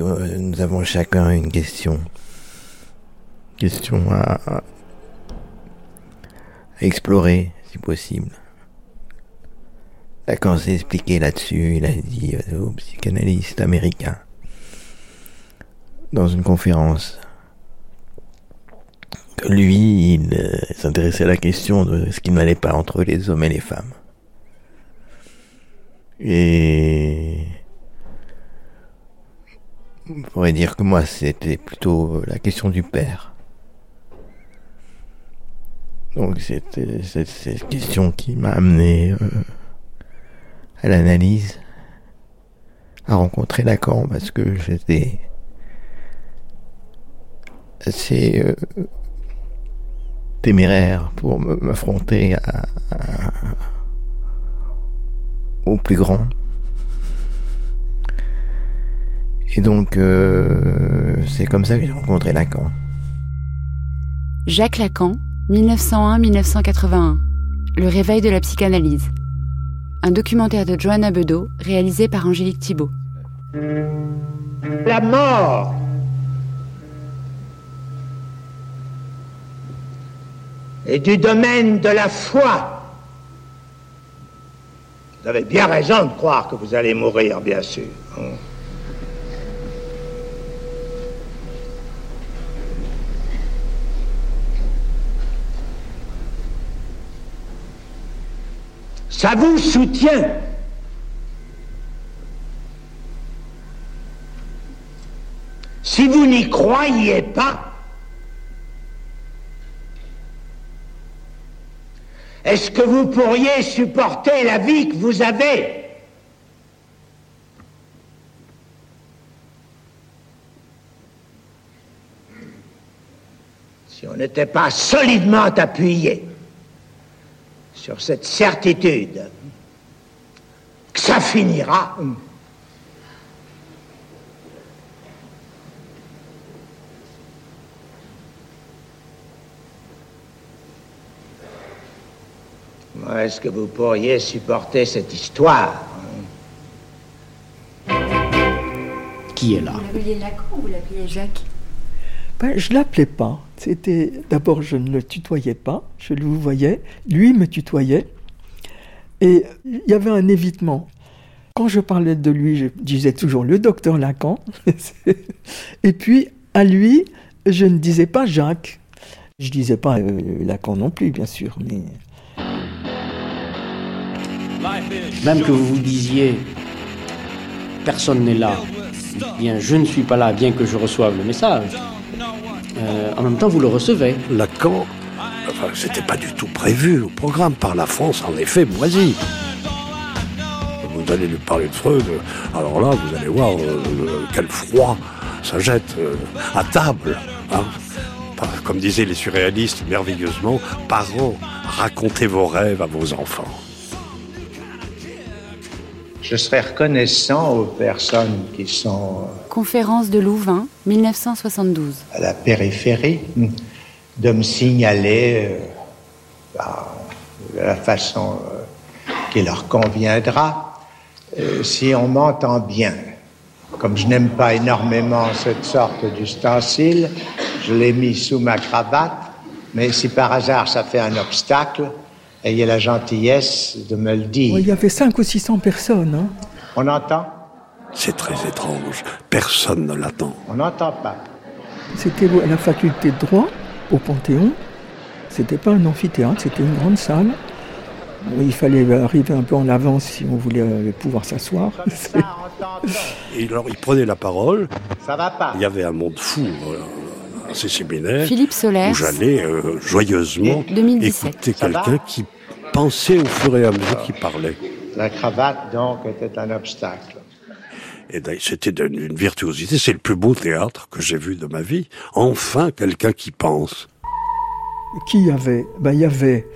Nous avons chacun une question. Question à, explorer, si possible. Lacan s'est expliqué là-dessus, il a dit aux psychanalystes américains, dans une conférence, que lui, il euh, s'intéressait à la question de ce qui n'allait pas entre les hommes et les femmes. Et on pourrait dire que moi, c'était plutôt la question du père. Donc c'était cette, question qui m'a amené euh, à l'analyse, à rencontrer Lacan, parce que j'étais assez euh, téméraire pour m'affronter au plus grand. Et donc, euh, c'est comme ça que j'ai rencontré Lacan. Jacques Lacan, 1901-1981. Le réveil de la psychanalyse. Un documentaire de Johanna Bedeau, réalisé par Angélique Thibault. La mort est du domaine de la foi. Vous avez bien raison de croire que vous allez mourir, bien sûr. Ça vous soutient. Si vous n'y croyez pas, est-ce que vous pourriez supporter la vie que vous avez? Si on n'était pas solidement appuyé sur cette certitude que ça finira. Est-ce que vous pourriez supporter cette histoire Qui est là? Vous l'appeliez Lacan ou vous l'appeliez Jacques? Ben, Je l'appelais pas. C'était d'abord je ne le tutoyais pas, je le voyais, lui me tutoyait, et il y avait un évitement. Quand je parlais de lui, je disais toujours le docteur Lacan, et puis à lui, je ne disais pas Jacques. Je disais pas euh, Lacan non plus, bien sûr, même que vous vous disiez personne n'est là, bien je ne suis pas là, bien que je reçoive le message. Euh, en même temps, vous le recevez. Lacan, enfin, c'était pas du tout prévu au programme par la France, en effet, moisi. Vous allez lui parler de Freud, alors là, vous allez voir euh, quel froid ça jette euh, à table. Hein. Comme disaient les surréalistes merveilleusement, parents, racontez vos rêves à vos enfants. Je serais reconnaissant aux personnes qui sont... Conférence de Louvain, 1972. À la périphérie, de me signaler euh, bah, de la façon euh, qui leur conviendra, euh, si on m'entend bien. Comme je n'aime pas énormément cette sorte d'ustensile, je l'ai mis sous ma cravate, mais si par hasard ça fait un obstacle, ayez la gentillesse de me le dire. il y avait 5 ou 600 personnes. Hein. On entend? C'est très étrange. Personne ne l'attend. On n'entend pas. C'était à la faculté de droit, au Panthéon. C'était pas un amphithéâtre, c'était une grande salle. Il fallait arriver un peu en avance si on voulait euh, pouvoir s'asseoir. Et alors, il prenait la parole. Ça va pas. Il y avait un monde fou. Euh, à ces séminaires Philippe Solaire, où j'allais euh, joyeusement écouter quelqu'un qui pensait au fur et à mesure qu'il parlait. La cravate, donc, était un obstacle. Et c'était d'une virtuosité. C'est le plus beau théâtre que j'ai vu de ma vie. Enfin, quelqu'un qui pense. Qui y avait? Ben, Il y avait,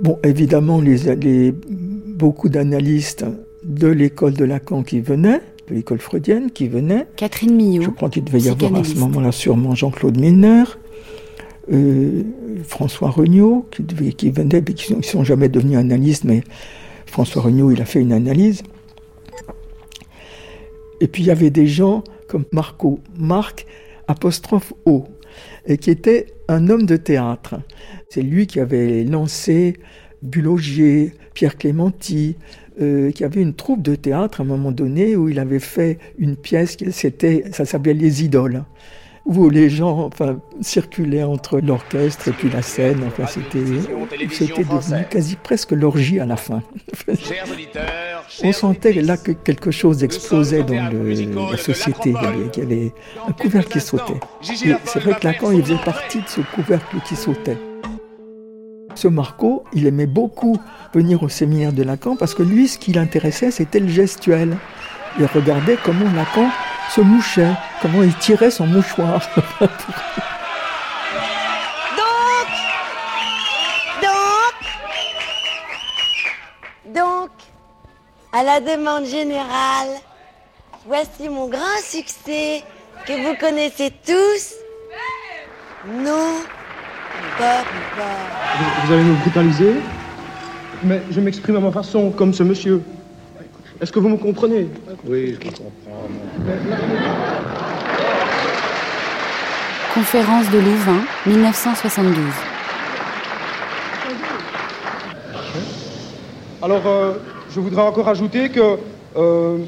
bon, évidemment, les, les beaucoup d'analystes de l'école de Lacan qui venaient de l'école freudienne qui venait. Catherine Millot. Je crois qu'il devait y avoir à ce moment-là sûrement Jean-Claude Milner, euh, François Regnault qui, qui venait, mais qui ne sont jamais devenus analystes, mais François Regnault, il a fait une analyse. Et puis il y avait des gens comme Marco, Marc, apostrophe O, qui était un homme de théâtre. C'est lui qui avait lancé Bulogier, Pierre Clémenti, euh, qui avait une troupe de théâtre à un moment donné où il avait fait une pièce, c'était, ça s'appelait Les Idoles où les gens enfin, circulaient entre l'orchestre et puis la scène. Enfin, c'était, c'était devenu quasi presque l'orgie à la fin. On sentait là que quelque chose explosait dans la société. Il y, avait, un couvercle qui sautait. c'est vrai que Lacan, il faisait partie de ce couvercle qui sautait. Ce Marco, il aimait beaucoup venir au séminaire de Lacan parce que lui, ce qui l'intéressait, c'était le gestuel. Il regardait comment Lacan se mouchait, comment il tirait son mouchoir. donc, donc, donc, à la demande générale, voici mon grand succès que vous connaissez tous. Non, pas, Vous allez me brutaliser, mais je m'exprime à ma façon, comme ce monsieur. Est-ce que vous me comprenez Oui, je comprends. Conférence de Louvain, 1972. Alors, euh, je voudrais encore ajouter que, euh,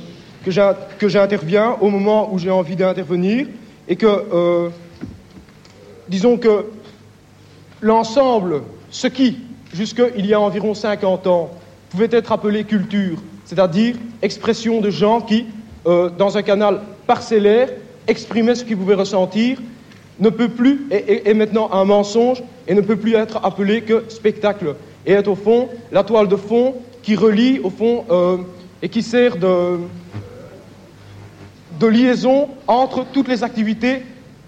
que j'interviens au moment où j'ai envie d'intervenir et que, euh, disons que l'ensemble, ce qui, jusqu'il y a environ 50 ans, pouvait être appelé culture, c'est-à-dire expression de gens qui, euh, dans un canal parcellaire, exprimaient ce qu'ils pouvaient ressentir, ne peut plus, est, maintenant un mensonge et ne peut plus être appelé que spectacle, et est au fond la toile de fond qui relie, au fond, euh, et qui sert de, de liaison entre toutes les activités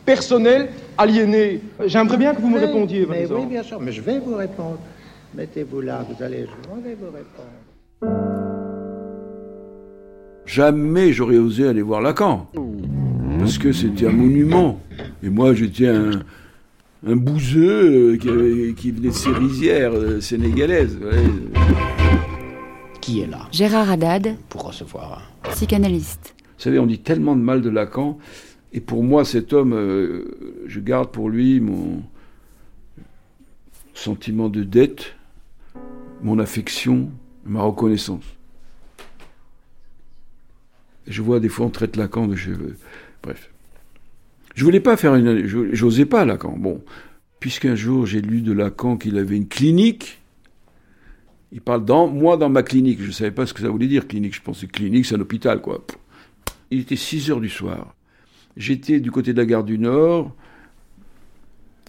personnelles aliénées. J'aimerais bien que vous me répondiez. Mais oui, bien sûr, mais je vais vous répondre. Mettez-vous là, vous allez, je vais vous répondre. Jamais j'aurais osé aller voir Lacan. Parce que c'était un monument. Et moi, j'étais un, un bouseux euh, qui, venait de ces rizières euh, sénégalaises. Qui est là? Gérard Haddad. Pour recevoir. Psychanalyste. Vous savez, on dit tellement de mal de Lacan. Et pour moi, cet homme, euh, je garde pour lui mon sentiment de dette, mon affection, ma reconnaissance. Je vois des fois on traite Lacan de cheveux. Bref. Je voulais pas faire une. J'osais pas Lacan. Bon. Puisqu'un jour j'ai lu de Lacan qu'il avait une clinique. Il parle dans moi dans ma clinique. Je ne savais pas ce que ça voulait dire clinique. Je pensais clinique, c'est un hôpital quoi. Il était 6 heures du soir. J'étais du côté de la gare du Nord.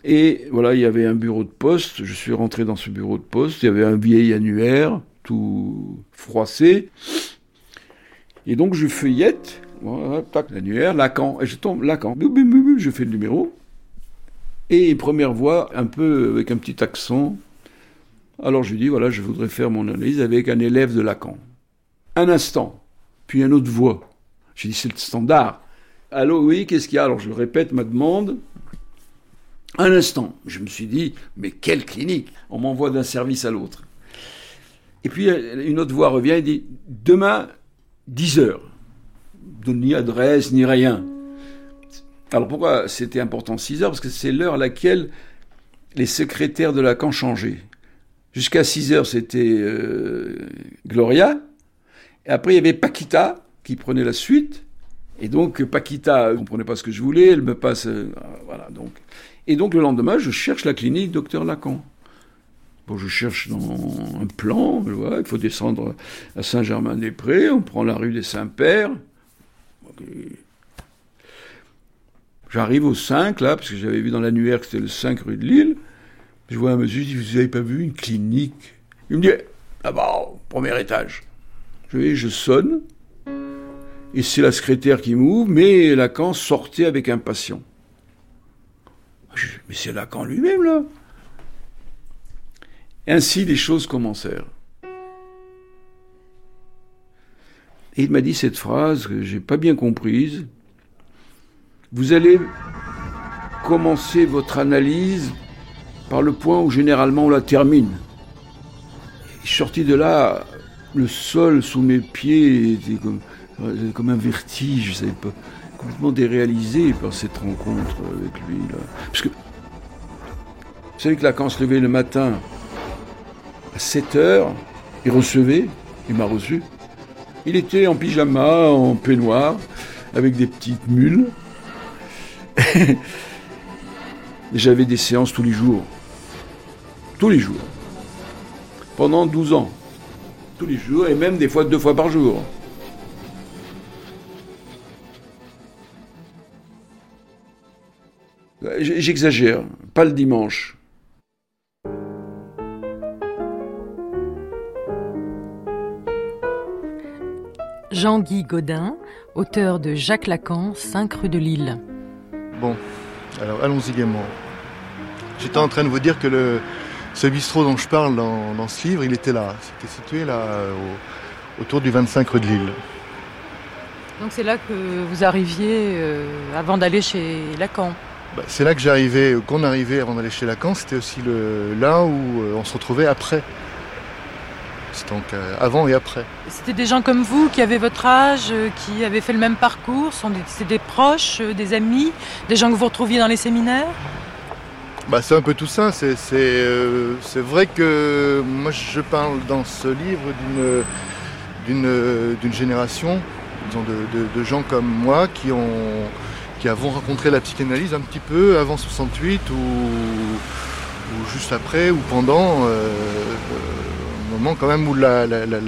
Et voilà, il y avait un bureau de poste. Je suis rentré dans ce bureau de poste. Il y avait un vieil annuaire, tout froissé. Et donc je feuillette, tac, l'annuaire, Lacan, et je tombe, Lacan, je fais le numéro. Et première voix, un peu avec un petit accent. Alors je lui dis, voilà, je voudrais faire mon analyse avec un élève de Lacan. Un instant, puis une autre voix. J'ai dit, c'est le standard. Allô, oui, qu'est-ce qu'il y a? Alors je répète ma demande. Un instant, je me suis dit, mais quelle clinique? On m'envoie d'un service à l'autre. Et puis une autre voix revient et dit, demain, 10 heures. Ni adresse, ni rien. Alors pourquoi c'était important 6 heures? Parce que c'est l'heure à laquelle les secrétaires de Lacan changeaient. Jusqu'à 6 heures, c'était euh, Gloria. Et après, il y avait Paquita qui prenait la suite. Et donc, Paquita ne comprenait pas ce que je voulais. Elle me passe. Euh, voilà, donc. Et donc, le lendemain, je cherche la clinique docteur Lacan. Bon, je cherche dans un plan, il faut descendre à Saint-Germain-des-Prés, on prend la rue des Saints-Pères. J'arrive au 5, là, parce que j'avais vu dans l'annuaire que c'était le 5 rue de Lille. Je vois un monsieur, je dis, vous n'avez pas vu une clinique? Il me dit, là-bas, premier étage. Je vais, je sonne, et c'est la secrétaire qui m'ouvre, mais Lacan sortait avec un patient. mais c'est Lacan lui-même, là ainsi les choses commencèrent. Et il m'a dit cette phrase que j'ai pas bien comprise. Vous allez commencer votre analyse par le point où généralement on la termine. sorti de là, le sol sous mes pieds était comme comme un vertige, je savais pas, complètement déréalisé par cette rencontre avec lui. Là. Parce que, vous savez que là, quand se levait le matin à 7 heures, il recevait, il m'a reçu. Il était en pyjama, en peignoir, avec des petites mules. J'avais des séances tous les jours. Tous les jours. Pendant 12 ans. Tous les jours, et même des fois deux fois par jour. J'exagère, pas le dimanche. Jean-Guy Godin, auteur de Jacques Lacan, 5 rue de Lille. Bon, alors allons-y gaiement. J'étais en train de vous dire que le, ce bistrot dont je parle dans, ce livre, il était là. C'était situé là, autour du 25 rue de Lille. Donc c'est là que vous arriviez euh, avant d'aller chez Lacan bah, C'est là que j'arrivais, qu'on arrivait avant d'aller chez Lacan. C'était aussi le, là où euh, on se retrouvait après. Donc euh, avant et après. C'était des gens comme vous qui avaient votre âge, qui avaient fait le même parcours C'est des proches, des amis, des gens que vous retrouviez dans les séminaires? Bah, c'est un peu tout ça. Euh, c'est vrai que moi je parle dans ce livre d'une génération disons, de, gens comme moi qui, ont, qui avons rencontré la psychanalyse un petit peu avant 68 ou, juste après ou pendant, euh, quand même où la,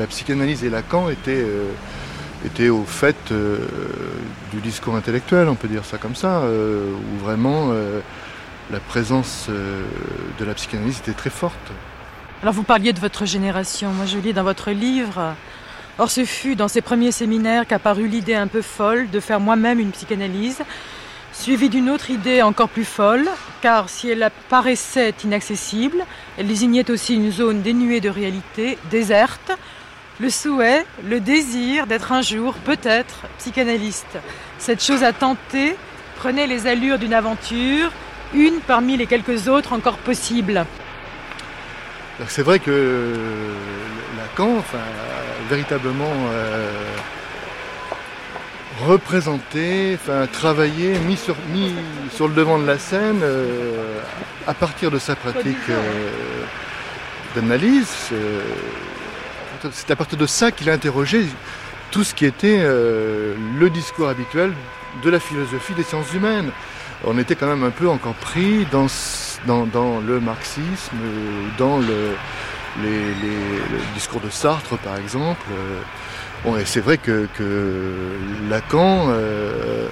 psychanalyse et Lacan étaient, euh, étaient au fait du discours intellectuel, on peut dire ça comme ça, où vraiment la présence euh, de la psychanalyse était très forte. Alors vous parliez de votre génération, moi je lis dans votre livre, Or ce fut dans ces premiers séminaires qu'apparut l'idée un peu folle de faire moi-même une psychanalyse, suivie d'une autre idée encore plus folle, car si elle paraissait inaccessible, elle désignait aussi une zone dénuée de réalité, déserte, le souhait, le désir d'être un jour, peut-être, psychanalyste. Cette chose à tenter prenait les allures d'une aventure, une parmi les quelques autres encore possibles. C'est vrai que Lacan enfin, véritablement euh, représenté, enfin, travaillé, mis sur, mis sur le devant de la scène euh, à partir de sa pratique euh, d'analyse. C'est à partir de ça qu'il a interrogé tout ce qui était le discours habituel de la philosophie des sciences humaines on était quand même un peu encore pris dans, dans, le marxisme, dans le, discours de Sartre par exemple. Bon, et c'est vrai que, Lacan euh,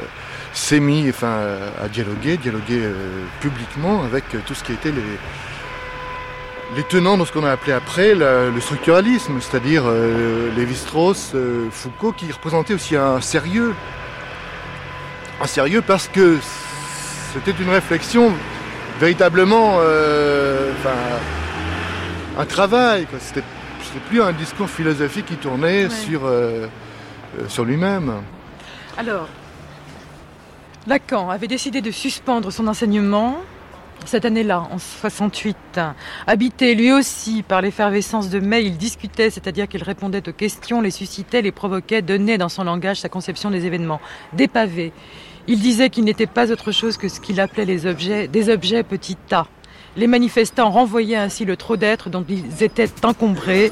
s'est mis enfin, à dialoguer, dialoguer euh, publiquement avec tout ce qui était les, les tenants de ce qu'on a appelé après le structuralisme, c'est-à-dire euh, Lévi-Strauss, Foucault, qui représentaient aussi un sérieux. Un sérieux parce que c'était une réflexion véritablement, euh, un travail. C'était, plus un discours philosophique qui tournait sur, euh, euh, sur lui-même. Alors, Lacan avait décidé de suspendre son enseignement cette année-là, en 68, habité lui aussi par l'effervescence de mai, il discutait, c'est-à-dire qu'il répondait aux questions, les suscitait, les provoquait, donnait dans son langage sa conception des événements. Des pavés, il disait qu'il n'était pas autre chose que ce qu'il appelait les objets, des objets petits tas. Les manifestants renvoyaient ainsi le trop d'êtres dont ils étaient encombrés.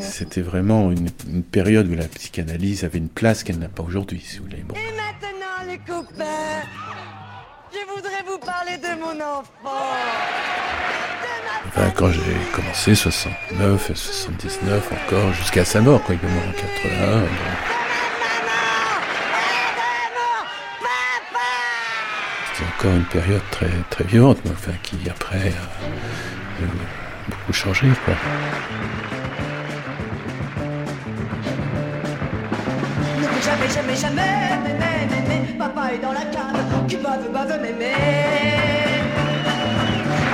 C'était vraiment une, période où la psychanalyse avait une place qu'elle n'a pas aujourd'hui, si vous voulez. Et maintenant, les copains, je voudrais vous parler de mon enfant. Enfin, quand j'ai commencé, 69, 79 encore, jusqu'à sa mort, quoi, il est mort en 81. Encore une période très, très violente, mais enfin, qui après a beaucoup changé. Quoi. Jamais, jamais, jamais, mémé, mémé, papa est dans la cave, qui bave, bave, mémé.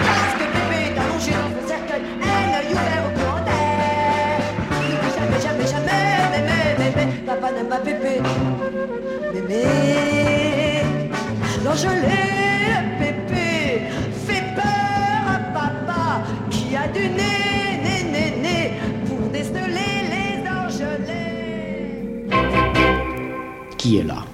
Parce que bébé est allongé dans le cercueil, œil ouvert au courant d'air. Jamais, jamais, jamais, mémé, mémé, papa n'aime pas bébé, mémé. L'engelé, le pépé, fait peur à papa qui a du nez, nez, nez, nez, pour déceler les engelés. qui est là?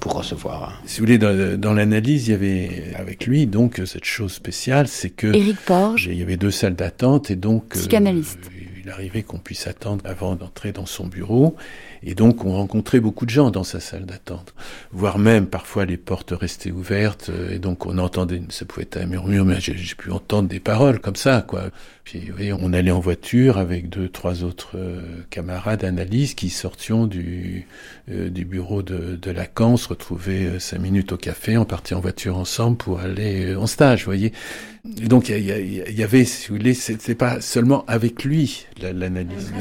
Pour recevoir. Si vous voulez, dans, dans l'analyse, il y avait avec lui donc cette chose spéciale, c'est que Éric Porge. il y avait deux salles d'attente et donc euh, Psychanalyste. Arrivait qu'on puisse attendre avant d'entrer dans son bureau. Et donc, on rencontrait beaucoup de gens dans sa salle d'attente, voire même parfois les portes restaient ouvertes, euh, et donc on entendait, ça pouvait être un murmure, mais j'ai pu entendre des paroles comme ça, quoi. Puis, vous voyez, on allait en voiture avec deux, trois autres euh, camarades analystes qui sortions du, euh, du bureau de, Lacan, se retrouvaient euh, cinq minutes au café, on partait en voiture ensemble pour aller en stage, vous voyez. Et donc, il y, avait, si vous voulez, c'était pas seulement avec lui la- l'analyse.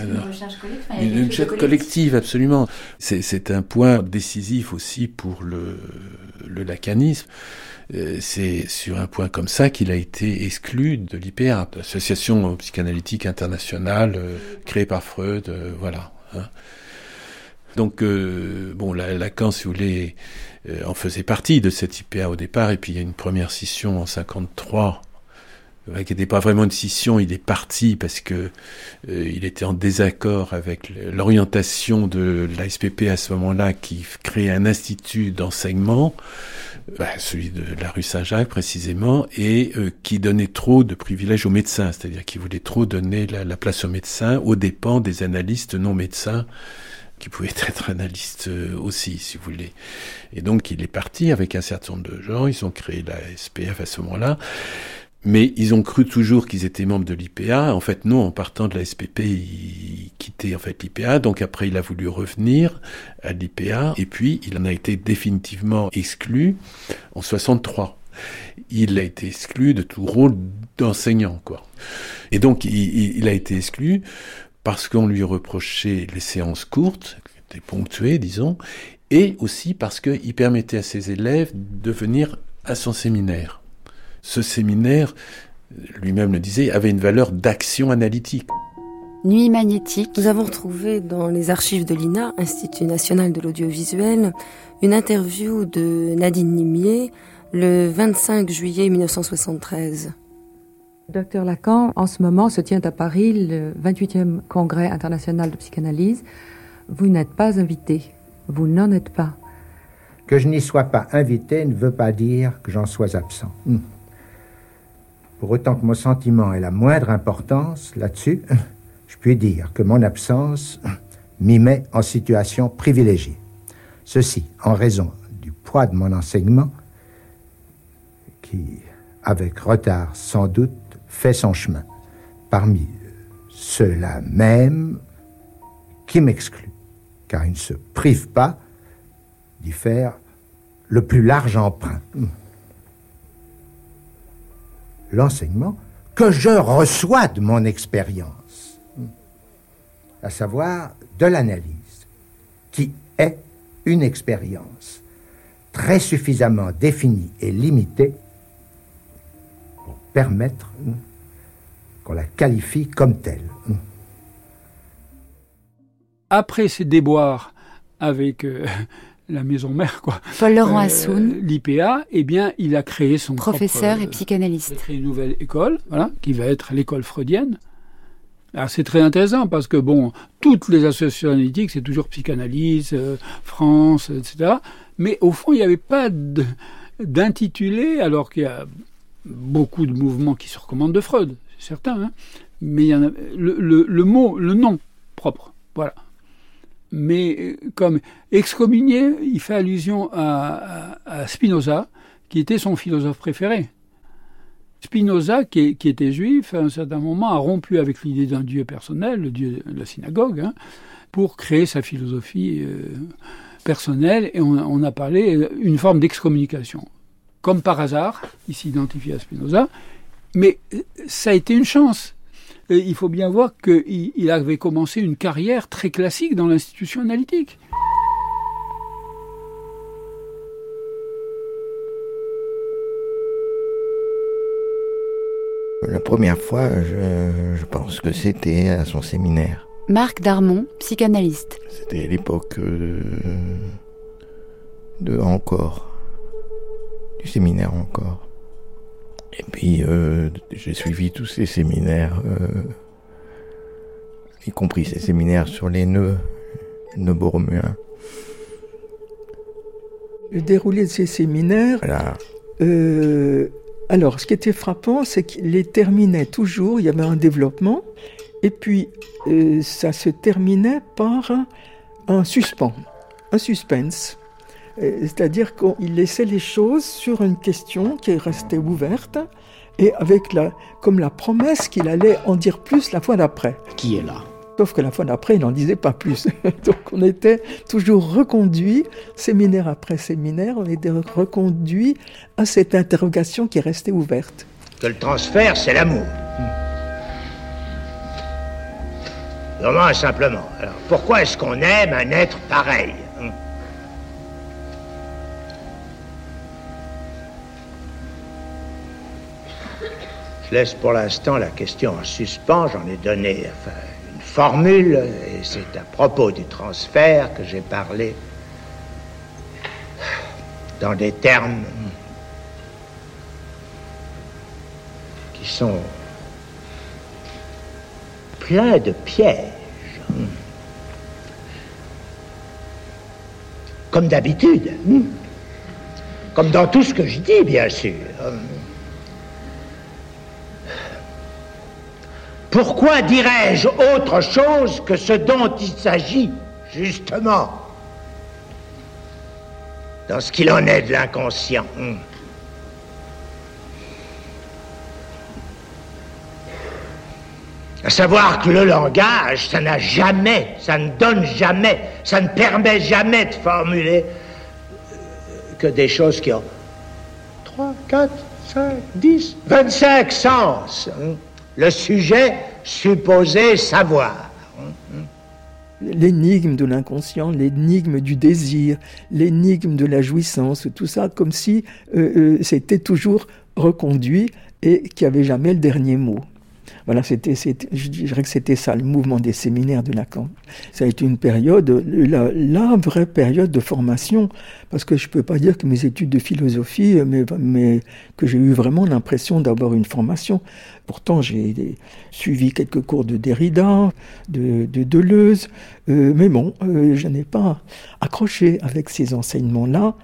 Une, une recherche collective, absolument. C'est, un point décisif aussi pour le, le lacanisme. Euh, C'est sur un point comme ça qu'il a été exclu de l'IPA, l'Association psychanalytique internationale euh, créée par Freud, euh, voilà. hein. Donc, euh, bon, la- Lacan, si vous voulez, euh, en faisait partie de cette IPA au départ, et puis il y a une première scission en 53 ouais, qui n'était pas vraiment une scission, il est parti parce que euh, il était en désaccord avec l'orientation de l'ASPP à ce moment-là, qui créait un institut d'enseignement, bah, celui de la rue Saint-Jacques précisément, et euh, qui donnait trop de privilèges aux médecins, c'est-à-dire qui voulait trop donner la, la place aux médecins aux dépens des analystes non médecins qui pouvaient être analystes euh, aussi, si vous voulez. Et donc, il est parti avec un certain nombre de gens. Ils ont créé la SPF à ce moment-là. Mais ils ont cru toujours qu'ils étaient membres de l'IPA. En fait, non, en partant de la SPP, ils quittaient en fait l'IPA. Donc après, il a voulu revenir à l'IPA. Et puis, il en a été définitivement exclu en 63. Il a été exclu de tout rôle d'enseignant, quoi. Et donc, il, il- il a été exclu parce qu'on lui reprochait les séances courtes, qui étaient ponctuées, disons, et aussi parce qu'il permettait à ses élèves de venir à son séminaire. Ce séminaire, lui-même le disait, avait une valeur d'action analytique. Nuit magnétique. Nous avons retrouvé dans les archives de l'INA, Institut national de l'audiovisuel, une interview de Nadine Nimier le 25 juillet 1973. Docteur Lacan, en ce moment se tient à Paris le 28e congrès international de psychanalyse. Vous n'êtes pas invité. Vous n'en êtes pas. Que je n'y sois pas invité ne veut pas dire que j'en sois absent. Hmm. Pour autant que mon sentiment ait la moindre importance là-dessus, je puis dire que mon absence m'y met en situation privilégiée. Ceci en raison du poids de mon enseignement qui, avec retard sans doute, fait son chemin parmi ceux-là même qui m'excluent, car il ne se prive pas d'y faire le plus large emprunt. L'enseignement que je reçois de mon expérience, à savoir de l'analyse, qui est une expérience très suffisamment définie et limitée pour permettre qu'on la qualifie comme telle. Après ces déboires avec euh, la maison mère, quoi. Paul Laurent euh, Assoun. L'IPA, eh bien, il a créé son Professeur propre, et psychanalyste. Il a créé une nouvelle école, voilà, qui va être l'école freudienne. Alors c'est très intéressant parce que bon, toutes les associations analytiques, c'est toujours psychanalyse, euh, France, etc. Mais au fond, il n'y avait pas d'intitulé, alors qu'il y a beaucoup de mouvements qui se recommandent de Freud, c'est certain. hein. Mais il y en a, le, le- le mot, le nom propre, voilà. Mais euh, comme excommunié, il fait allusion à, Spinoza, qui était son philosophe préféré. Spinoza, qui, était juif, à un certain moment, a rompu avec l'idée d'un dieu personnel, le dieu de la synagogue, hein, pour créer sa philosophie euh, personnelle, et on, on a parlé euh, une forme d'excommunication. Comme par hasard, il s'identifie à Spinoza, mais ça a été une chance. Et il faut bien voir qu'il il avait commencé une carrière très classique dans l'institution analytique. La première fois, je, je pense que c'était à son séminaire. Marc Darmon, psychanalyste. C'était à l'époque euh, de encore, du séminaire encore. Et puis euh, j'ai suivi tous ces séminaires, euh, y compris ces séminaires sur les nœuds, nœuds borroméens. Le déroulé de ces séminaires. euh, alors, ce qui était frappant, c'est qu'il les terminait toujours, il y avait un développement, et puis ça se terminait par un, un suspens, un suspense. Euh, C'est-à-dire qu'il laissait les choses sur une question qui restait ouverte, et avec la, comme la promesse qu'il allait en dire plus la fois d'après. Qui est là? Sauf que la fois d'après, il n'en disait pas plus. Donc on était toujours reconduit, séminaire après séminaire, on était reconduit à cette interrogation qui restait ouverte. Que le transfert, c'est l'amour. Vraiment et simplement. Alors, pourquoi est-ce qu'on aime un être pareil? Je laisse pour l'instant la question en suspens. J'en ai donné une formule, et c'est à propos du transfert que j'ai parlé dans des termes qui sont pleins de pièges. Comme d'habitude. Comme dans tout ce que je dis, bien sûr. Pourquoi dirais-je autre chose que ce dont il s'agit, justement? Dans ce qu'il en est de l'inconscient. hein. À savoir que le langage, ça n'a jamais, ça ne donne jamais, ça ne permet jamais de formuler euh, que des choses qui ont 3, 4, 5, 10, 25 sens. hein. Le sujet supposé savoir. L'énigme de l'inconscient, l'énigme du désir, l'énigme de la jouissance, tout ça comme si euh, euh, c'était toujours reconduit et qu'il n'y avait jamais le dernier mot. Voilà, c'était, je dirais que c'était ça, le mouvement des séminaires de Lacan. Ça a été une période, la, vraie période de formation, parce que je ne peux pas dire que mes études de philosophie, mais, mais que j'ai eu vraiment l'impression d'avoir une formation. Pourtant, j'ai suivi quelques cours de Derrida, de, de Deleuze, euh, mais bon, euh, je n'ai pas accroché avec ces enseignements-là.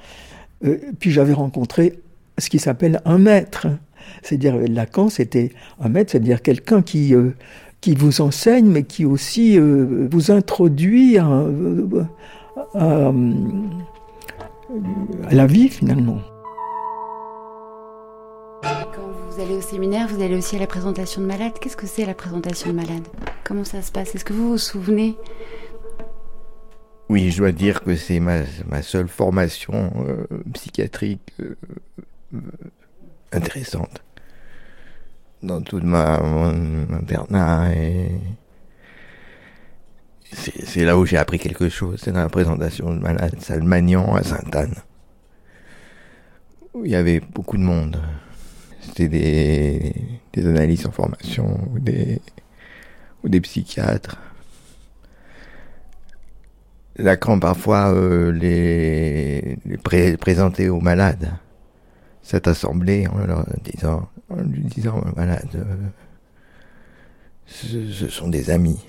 Euh, puis j'avais rencontré ce qui s'appelle un maître. C'est-à-dire, Lacan, c'était un maître, c'est-à-dire quelqu'un qui, euh, qui vous enseigne, mais qui aussi euh, vous introduit à, euh, à, à la vie, finalement. Quand vous allez au séminaire, vous allez aussi à la présentation de malade. Qu'est-ce que c'est la présentation de malade Comment ça se passe? Est-ce que vous vous souvenez? Oui, je dois dire que c'est ma, ma seule formation euh, psychiatrique euh, euh, intéressante. Dans toute ma, mon internat et c'est là où j'ai appris quelque chose. C'est dans la présentation de malade Salmagnan à Sainte-Anne. Où il y avait beaucoup de monde. C'était des, des analystes en formation ou des, ou des psychiatres. Lacan parfois euh, les, les pré- présentait aux malades cette assemblée en leur disant, en lui disant euh, ce, ce sont des amis.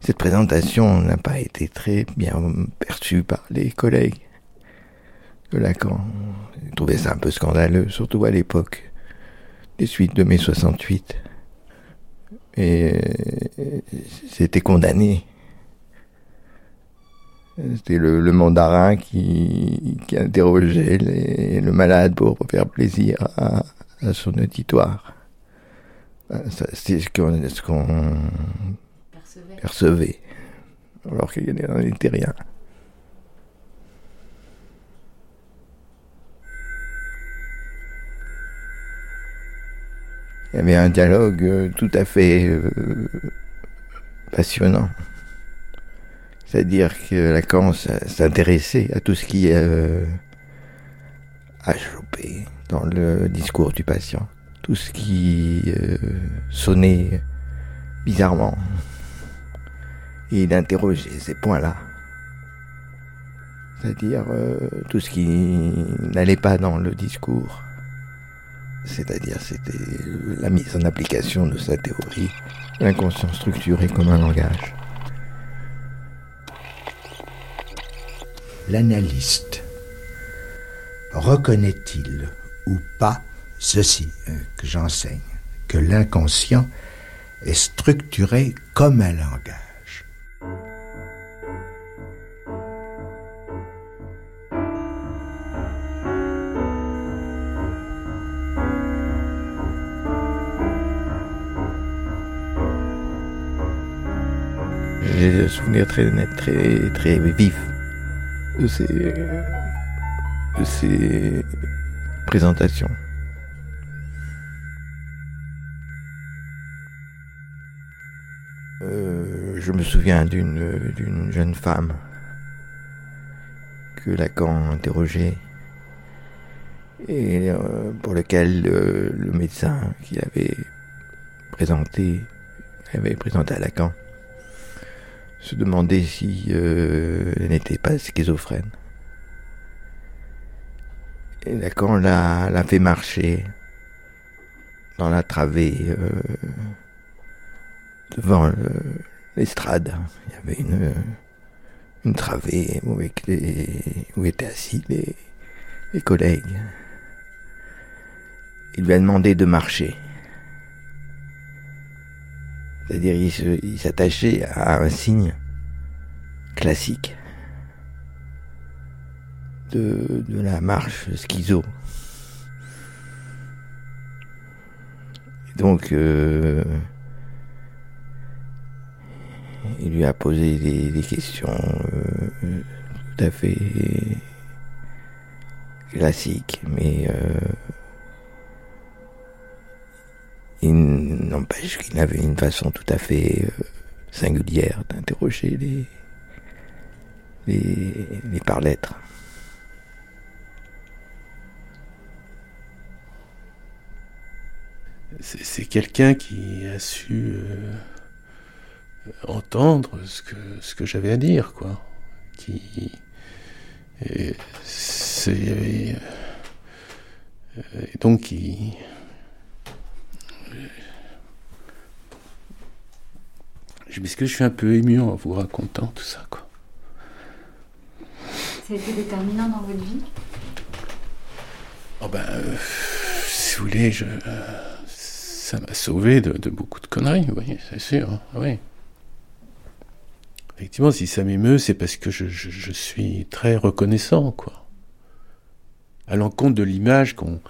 Cette présentation n'a pas été très bien perçue par les collègues de Lacan. Ils trouvaient ça un peu scandaleux, surtout à l'époque des suites de mai 68. Et c'était condamné. C'était le, le mandarin qui, qui interrogeait les- le malade pour faire plaisir à, à son auditoire. C'est ce qu'on ce qu'on percevait, alors qu'il n'en était rien. Il y avait un dialogue euh, tout à fait euh, passionnant. C'est-à-dire que Lacan s'intéressait à tout ce qui euh, a chopé dans le discours du patient. Tout ce qui euh, sonnait bizarrement. Et il interrogeait ces points-là. C'est-à-dire euh, tout ce qui n'allait pas dans le discours. C'est-à-dire c'était la mise en application de sa théorie, l'inconscient structuré comme un langage. L'analyste. Reconnaît-il ou pas ceci euh, que j'enseigne, que l'inconscient est structuré comme un langage? J'ai des souvenirs très nets, très, très vifs de ces, de ces présentations. Euh, je me souviens d'une jeune femme que Lacan interrogeait et euh, pour lequel euh, le médecin qui avait présenté avait présenté à Lacan se demandait si euh, elle n'était pas schizophrène. Et Lacan l'a, l'a fait marcher dans la travée euh, devant le- l'estrade. Il y avait une, une travée où, où étaient assis les collègues. Il lui a demandé de marcher. C'est-à-dire, il s'attachait à un signe classique de, de la marche schizo. Donc, euh, il lui a posé des, des questions euh, tout à fait classiques, mais euh, il n'empêche qu'il avait une façon tout à fait euh, singulière d'interroger les, les, les par lettres. C'est quelqu'un qui a su euh, entendre ce que, ce que j'avais à dire, quoi. Qui. c'est. Et donc, il. Je m'excuse, je suis un peu ému en vous racontant tout ça, quoi. Ça a été déterminant dans votre vie? Oh ben, euh, si vous voulez, je, euh, ça m'a sauvé de, de beaucoup de conneries, oui, c'est sûr, hein, oui. Effectivement, si ça m'émeut, c'est parce que je, je- je suis très reconnaissant, quoi. À l'encontre de l'image qu'on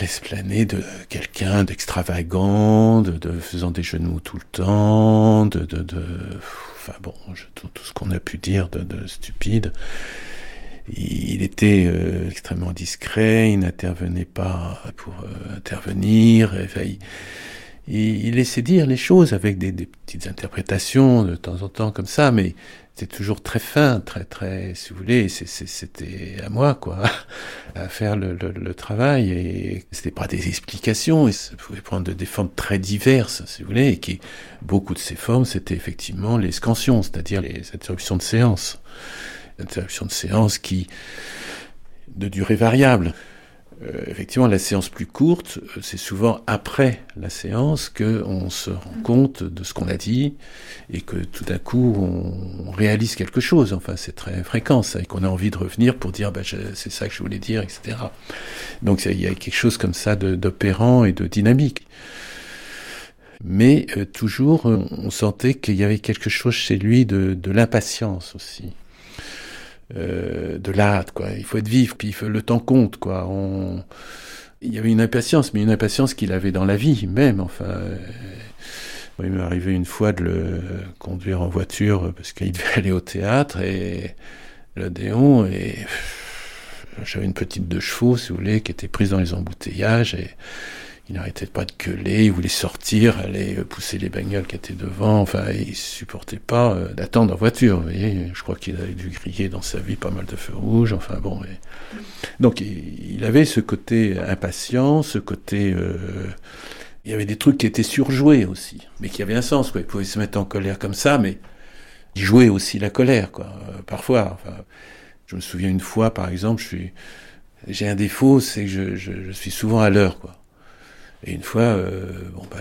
laisse planer de quelqu'un d'extravagant, de, de faisant des genoux tout le temps, de, de, de enfin bon, tout, tout ce qu'on a pu dire de, de stupide. Il était euh, extrêmement discret, il n'intervenait pas pour euh, intervenir. et, il- il laissait dire les choses avec des, des petites interprétations de temps en temps comme ça, mais c'était toujours très fin, très très, si vous voulez, c'était à moi quoi, à faire le, le- le travail et c'était pas des explications et ça pouvait prendre des formes très diverses, si vous voulez, et qui beaucoup de ces formes c'était effectivement les scansions, c'est-à-dire les interruptions de séance interruption de séance qui de durée variable. Euh, effectivement, la séance plus courte, euh, c'est souvent après la séance que on se rend compte de ce qu'on a dit et que tout d'un coup on, on réalise quelque chose. Enfin, c'est très fréquent ça et qu'on a envie de revenir pour dire bah, c'est ça que je voulais dire, etc. Donc il y a quelque chose comme ça d'opérant et de dynamique. Mais euh, toujours, on sentait qu'il y avait quelque chose chez lui de, de l'impatience aussi euh, de l'hâte, quoi. Il faut être vif, puis le temps compte, quoi. On... Il y avait une impatience, mais une impatience qu'il avait dans la vie même. Enfin, euh, il m'est arrivé une fois de le conduire en voiture parce qu'il devait aller au théâtre et l'Odéon et j'avais une petite de chevaux, si vous voulez, qui était prise dans les embouteillages et il n'arrêtait pas de gueuler, il voulait sortir, aller euh, pousser les bagnoles qui étaient devant, enfin, il supportait pas euh, d'attendre en voiture, vous voyez, je crois qu'il avait dû griller dans sa vie pas mal de feux rouges, enfin bon. Donc il, avait ce côté impatient, ce côté... euh, Il y avait des trucs qui étaient surjoués aussi, mais qui avaient un sens, quoi. Il pouvait se mettre en colère comme ça, mais il jouait aussi la colère, quoi, euh, parfois. Enfin, je me souviens une fois, par exemple, je suis... J'ai un défaut, c'est que je, je suis souvent à l'heure, quoi. Et une fois, euh, bon, bah,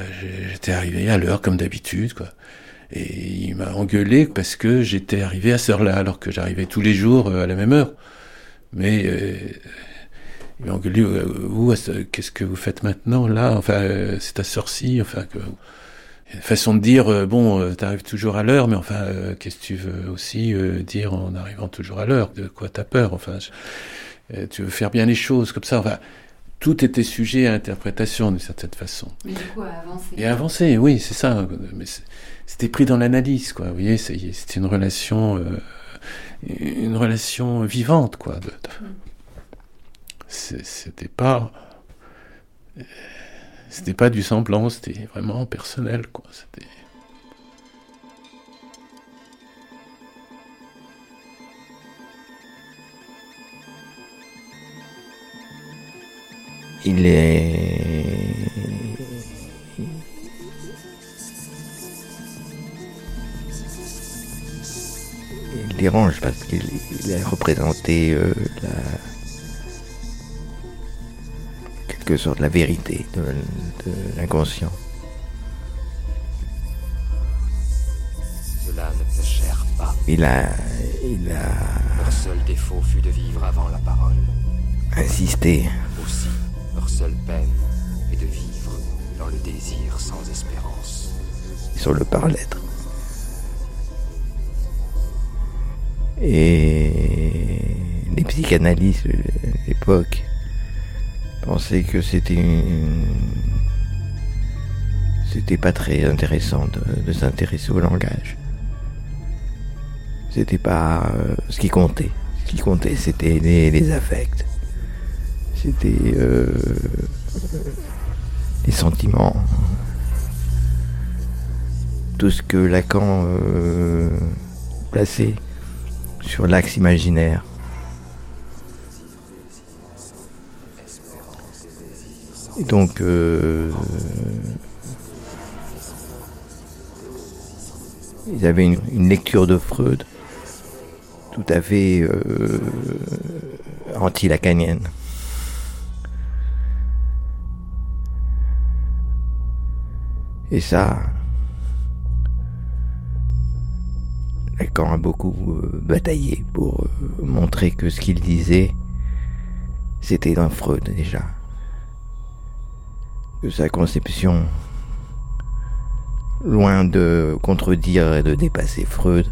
j'étais arrivé à l'heure comme d'habitude, quoi. Et il m'a engueulé parce que j'étais arrivé à cette heure-là, alors que j'arrivais tous les jours euh, à la même heure. Mais euh, il m'a engueulé, euh, vous, à ce- qu'est-ce que vous faites maintenant, là? Enfin, euh, c'est ta sortie, enfin, que... Une façon de dire, bon, t'arrives toujours à l'heure, mais enfin, qu'est-ce que tu veux aussi dire en arrivant toujours à l'heure? De quoi t'as peur? Enfin, tu veux faire bien les choses comme ça. Enfin, tout était sujet à interprétation d'une certaine façon. Mais du coup, à avancer. Et avancer, oui, c'est ça. Mais c'était pris dans l'analyse, quoi. Vous voyez, c'était une relation, euh, une relation vivante, quoi. de- de- c'est- C'était pas, euh, c'était pas du semblant, c'était vraiment personnel, quoi. C'était. Il est. Il dérange parce qu'il il a représenté euh, la. quelque sorte la vérité de, de l'inconscient. Cela ne pas. Il a. il a Leur seul défaut fut de vivre avant la parole. Aussi, leur seule peine est de vivre dans le désir sans espérance. sur le par-lettre. Et les psychanalystes de l'époque pensaient que c'était une... C'était pas très intéressant de, s'intéresser au langage. C'était pas euh, ce qui comptait. Ce qui comptait, c'était les affects. C'était euh, les sentiments, tout ce que Lacan euh, plaçait sur l'axe imaginaire. Et donc, euh, ils avaient une, lecture de Freud tout à fait anti-lacanienne. Et ça, Lacan a beaucoup euh, bataillé pour euh, montrer que ce qu'il disait, c'était dans Freud déjà. Que sa conception, loin de contredire et de dépasser Freud,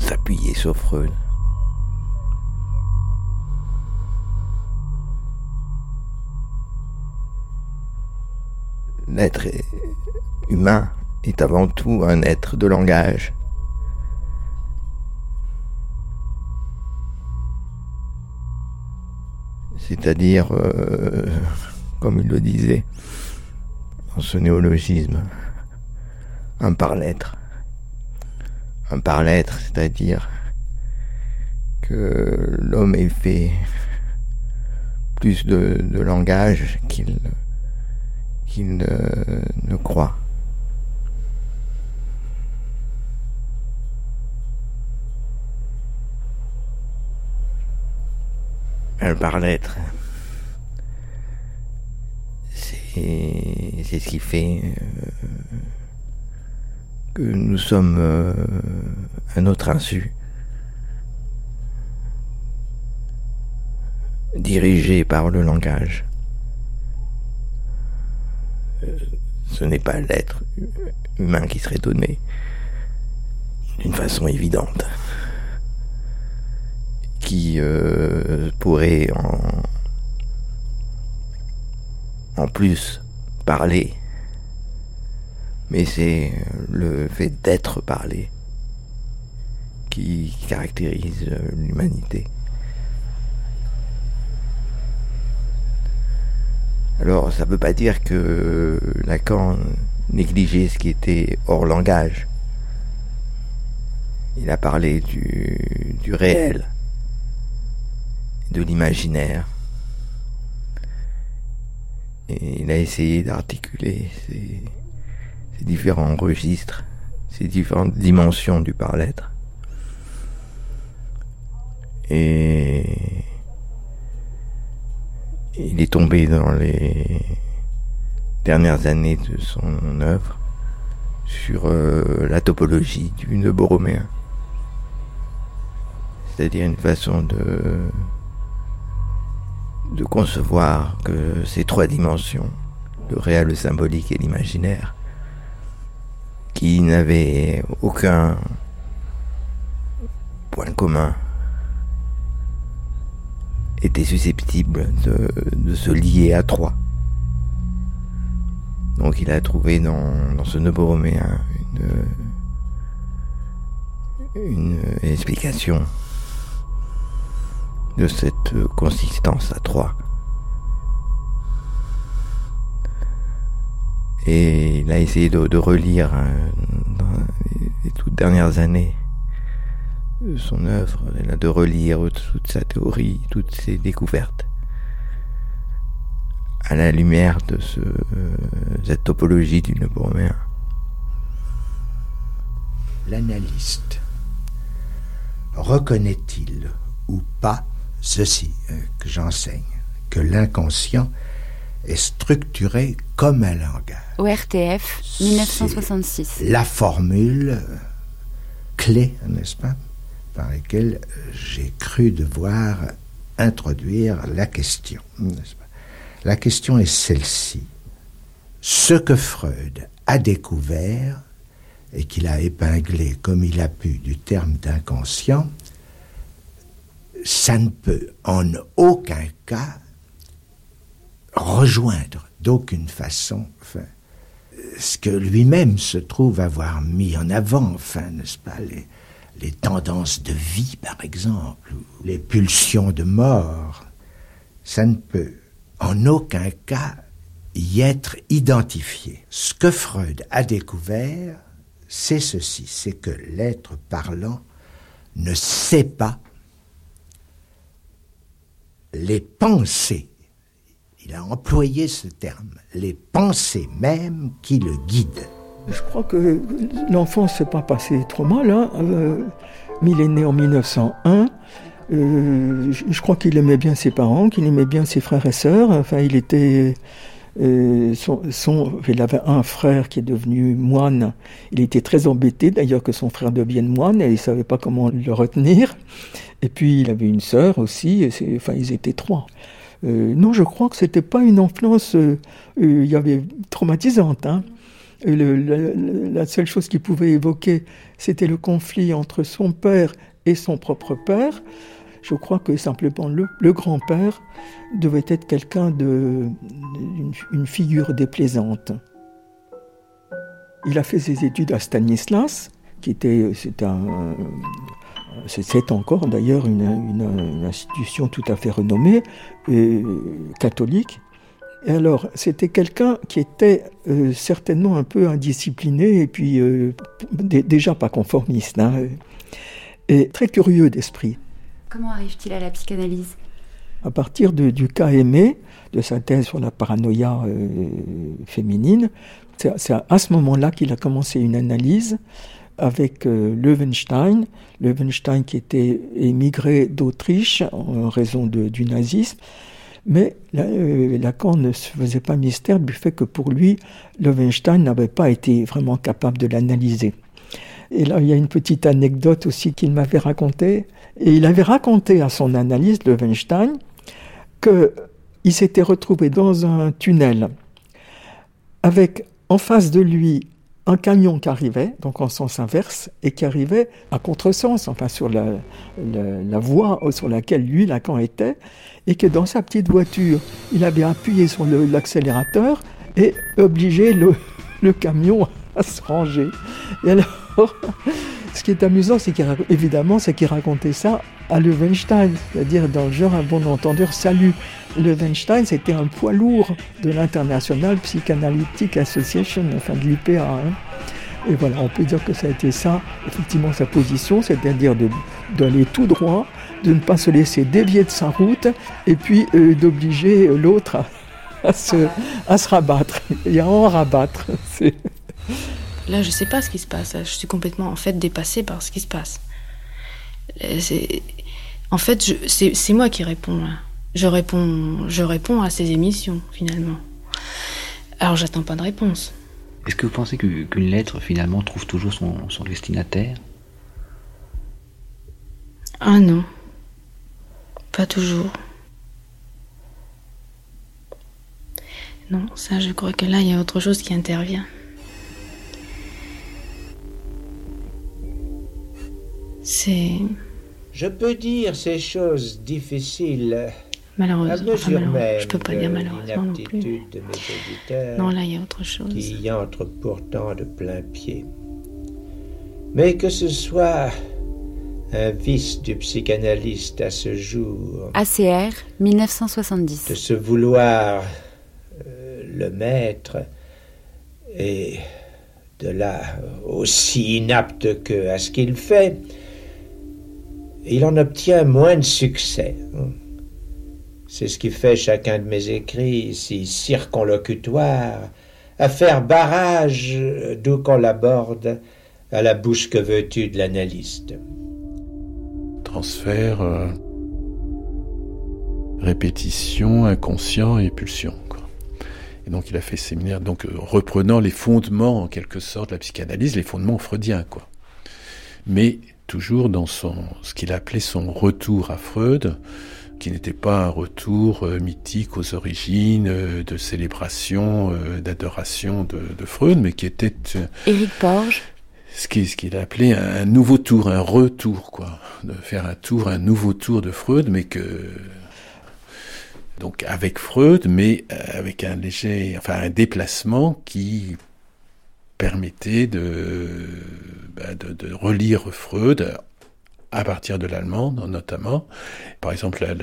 s'appuyait sur Freud. L'être humain est avant tout un être de langage. C'est-à-dire, euh, comme il le disait, dans ce néologisme, un par-lettre. Un par-lettre, c'est-à-dire que l'homme est fait plus de, de langage qu'il qu'il ne, croit. Un par-lettre. C'est ce qui fait euh, que nous sommes euh, à notre insu dirigés par le langage. Euh, Ce n'est pas l'être humain qui serait donné d'une façon évidente, qui euh, pourrait en, plus parler, mais c'est le fait d'être parlé qui caractérise l'humanité. Alors, ça ne veut pas dire que Lacan négligeait ce qui était hors langage. Il a parlé du, du réel, de l'imaginaire. Et il a essayé d'articuler ces, différents registres, ces différentes dimensions du par-l'être. Et il est tombé dans les dernières années de son œuvre sur euh, la topologie du nœud borroméen. C'est-à-dire une façon de, de concevoir que ces trois dimensions, le réel, le symbolique et l'imaginaire, qui n'avaient aucun point commun, étaient susceptibles de, se lier à trois. Donc il a trouvé dans, ce nœud borroméen une, explication de cette consistance à trois. Et il a essayé de, relire dans les toutes dernières années son œuvre, de relire toute sa théorie, toutes ses découvertes à la lumière de ce, cette topologie du nœud borroméen. L'analyste reconnaît-il ou pas ceci euh, que j'enseigne, que l'inconscient est structuré comme un langage? ORTF 1966. La formule euh, clé, n'est-ce pas, par laquelle euh, j'ai cru devoir introduire la question, La question est celle-ci. Ce que Freud a découvert et qu'il a épinglé comme il a pu du terme d'inconscient, ça ne peut en aucun cas rejoindre d'aucune façon ce que lui-même se trouve avoir mis en avant, n'est-ce pas, les tendances de vie, par exemple, ou les pulsions de mort. Ça ne peut en aucun cas y être identifié. Ce que Freud a découvert, c'est ceci, c'est que l'être parlant ne sait pas les pensées, il a employé ce terme, les pensées mêmes qui le guident. Je crois que l'enfant ne s'est pas passé trop mal. Hein. Euh, il est né en 1901. Euh, je, crois qu'il aimait bien ses parents, qu'il aimait bien ses frères et sœurs. Enfin, il était. euh, son, son- il avait un frère qui est devenu moine. Il était très embêté d'ailleurs que son frère devienne moine et il savait pas comment le retenir. Et puis il avait une sœur aussi. Enfin, ils étaient trois. Euh, non, je crois que c'était pas une influence. euh, il y avait traumatisante. Hein. Et la, seule chose qu'il pouvait évoquer, c'était le conflit entre son père et son propre père. Je crois que simplement le, grand-père devait être quelqu'un de une, une figure déplaisante. Il a fait ses études à Stanislas, qui était c'est encore d'ailleurs une, une- institution tout à fait renommée, euh, catholique. Et alors, c'était quelqu'un qui était euh, certainement un peu indiscipliné et puis euh, dé- déjà pas conformiste, hein, et très curieux d'esprit. Comment arrive-t-il à la psychanalyse? À partir de- du cas aimé, de sa thèse sur la paranoïa euh, féminine, c'est c'est à, à ce moment-là qu'il a commencé une analyse avec euh, Löwenstein, Löwenstein qui était émigré d'Autriche en raison de- du nazisme, mais la- euh, Lacan ne se faisait pas mystère du fait que pour lui, Löwenstein n'avait pas été vraiment capable de l'analyser. Et là, il y a une petite anecdote aussi qu'il m'avait racontée. Et il avait raconté à son analyse, Löwenstein, qu'il s'était retrouvé dans un tunnel avec en face de lui un camion qui arrivait, donc en sens inverse, et qui arrivait à contresens, enfin sur la, la, la voie sur laquelle lui, Lacan, était, et que dans sa petite voiture, il avait appuyé sur l'accélérateur et obligé le, le camion à se ranger. Et alors, ce qui est amusant, c'est qu'il rac- évidemment, c'est qu'il racontait ça à Löwenstein, c'est-à-dire dans le genre un bon entendeur salut. Löwenstein, c'était un poids lourd de l'International Psychanalytic Association, enfin de l'IPA. hein. Et voilà, on peut dire que ça a été ça, effectivement, sa position, c'est-à-dire d'aller tout droit, de ne pas se laisser dévier de sa route, et puis euh, d'obliger l'autre à, à se, à se rabattre, et à en rabattre. Là, je sais pas ce qui se passe. Je suis complètement en fait dépassée par ce qui se passe. Euh, En fait, c'est moi qui réponds là. Je réponds, je réponds à ces émissions finalement. Alors, j'attends pas de réponse. Est-ce que vous pensez qu'une lettre, finalement, trouve toujours son, son destinataire? Ah non. Pas toujours. Non, ça, je crois que là, il y a autre chose qui intervient. C'est. Je peux dire ces choses difficiles. Malheureusement, à mesure enfin, même je peux pas de dire malheureusement non plus. de mes auditeurs. Non, là, il y a autre chose. Qui y entre pourtant de plein pied. Mais que ce soit un vice du psychanalyste à ce jour, ACR, 1970. de se vouloir euh, le maître, et de là aussi inapte que à ce qu'il fait, il en obtient moins de succès. C'est ce qui fait chacun de mes écrits si circonlocutoires, à faire barrage d'où qu'on l'aborde à la bouche que veux-tu de l'analyste. Transfert, euh, répétition, inconscient et pulsion. Et donc il a fait séminaire, donc euh, reprenant les fondements en quelque sorte de la psychanalyse, les fondements freudiens, quoi. Mais toujours dans son, ce qu'il appelait son retour à Freud, qui n'était pas un retour euh, mythique aux origines, euh, de célébration, euh, d'adoration de, de Freud, mais qui était Éric Porge. ce qu'il ce qu'il a appelé un, nouveau tour, un retour, quoi. De faire un tour, un nouveau tour de Freud, mais que. Donc avec Freud, mais avec un léger. Enfin, un déplacement qui permettait de, bah, de, de relire Freud à partir de l'allemand notamment. Par exemple, la,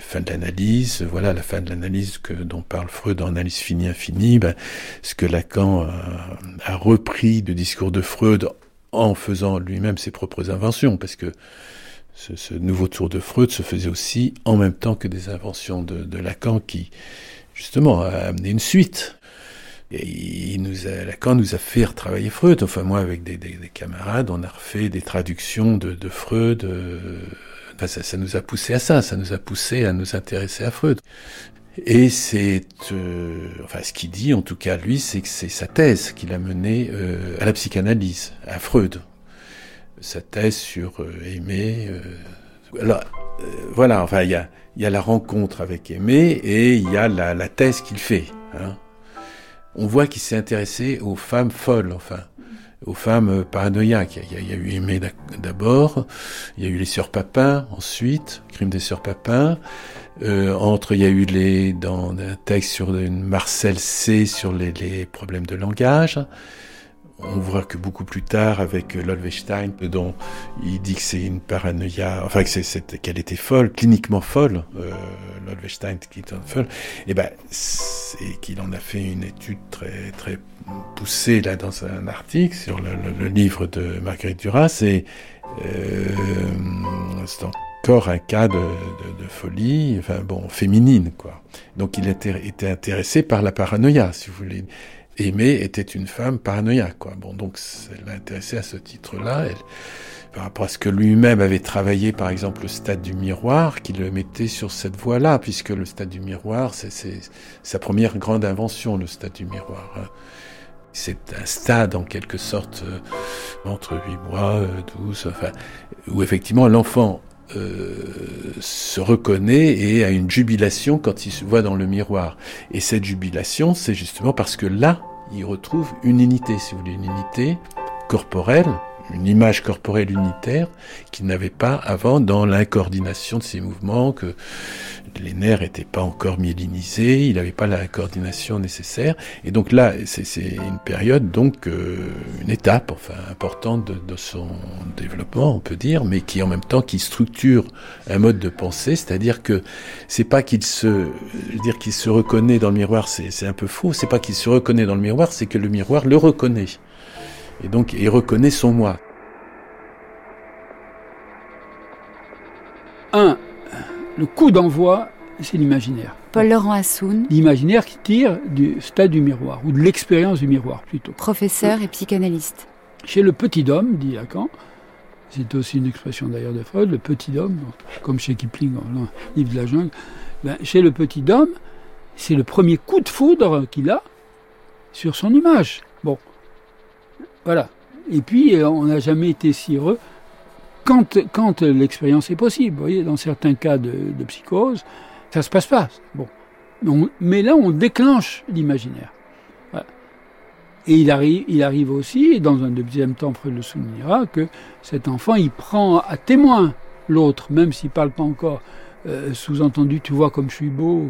fin de l'analyse, voilà la fin de l'analyse que dont parle Freud dans Analyse finie infinie, ben, ce que Lacan a, repris du discours de Freud en faisant lui-même ses propres inventions, parce que ce, ce nouveau tour de Freud se faisait aussi en même temps que des inventions de, de Lacan qui, justement, a amené une suite. Et il nous a, Lacan nous a fait retravailler Freud. Enfin, moi, avec des, des, des camarades, on a refait des traductions de, de Freud. euh, enfin, ça, ça nous a poussé à ça. Ça nous a poussé à nous intéresser à Freud. Et c'est, euh, enfin, ce qu'il dit, en tout cas, lui, c'est que c'est sa thèse qu'il a menée euh, à la psychanalyse, à Freud. Sa thèse sur euh, Aimé. euh, alors, euh, voilà, enfin, il y a, y a la rencontre avec Aimé et il y a la, la thèse qu'il fait. Hein. On voit qu'il s'est intéressé aux femmes folles, enfin, aux femmes euh, paranoïaques. Il y a, eu Aimé d'abord, il y a eu les sœurs Papin ensuite, crime des sœurs Papin. Euh, entre, il y a eu les, dans un texte sur une Marcel C sur les, les problèmes de langage. On voit que beaucoup plus tard, avec Lolvestein, dont il dit que c'est une paranoïa, enfin qu'elle était folle, cliniquement folle, euh, Lolvestein qui était folle, et ben, c'est qu'il en a fait une étude très, très poussée là dans un article sur le, livre de Marguerite Duras, et euh, c'est encore un cas de, folie, enfin bon, féminine, quoi. Donc il était intéressé par la paranoïa, si vous voulez. Aimée était une femme paranoïaque, quoi. Bon, donc ça l'a à ce titre-là. Elle, par rapport à ce que lui-même avait travaillé, par exemple, le stade du miroir, qui le mettait sur cette voie-là, puisque le stade du miroir, c'est c'est sa première grande invention, le stade du miroir. hein. C'est un stade, en quelque sorte, euh, entre 8 mois, euh, 12, enfin, où effectivement l'enfant euh, se reconnaît et a une jubilation quand il se voit dans le miroir. Et cette jubilation, c'est justement parce que là, il retrouve une unité, si vous voulez, une unité corporelle, une image corporelle unitaire qu'il n'avait pas avant dans l'incoordination de ses mouvements, que les nerfs n'étaient pas encore myélinisés, il n'avait pas la coordination nécessaire. Et donc là, c'est une période, donc euh, une étape, enfin importante de, de son développement, on peut dire, mais qui en même temps qui structure un mode de pensée, c'est-à-dire que c'est pas qu'il se, dire qu'il se reconnaît dans le miroir, c'est c'est un peu faux. C'est pas qu'il se reconnaît dans le miroir, c'est que le miroir le reconnaît. Et donc, il reconnaît son moi. Un, le coup d'envoi, c'est l'imaginaire. Paul-Laurent Assoun, L'imaginaire qui tire du stade du miroir, ou de l'expérience du miroir plutôt. professeur et psychanalyste. Chez le petit homme, dit Lacan, c'est aussi une expression d'ailleurs de Freud, le petit homme, comme chez Kipling dans le livre de la jungle, ben, chez le petit homme, c'est le premier coup de foudre qu'il a sur son image. Bon, voilà. Et puis, euh, on n'a jamais été si heureux quand, quand l'expérience est possible. Vous voyez, dans certains cas de, psychose, ça se passe pas. Bon. On- mais là, on déclenche l'imaginaire. Et il arrive, il arrive aussi, dans un deuxième temps, Freud le soulignera, que cet enfant, il prend à témoin l'autre, même s'il parle pas encore. Euh, Sous-entendu, tu vois comme je suis beau,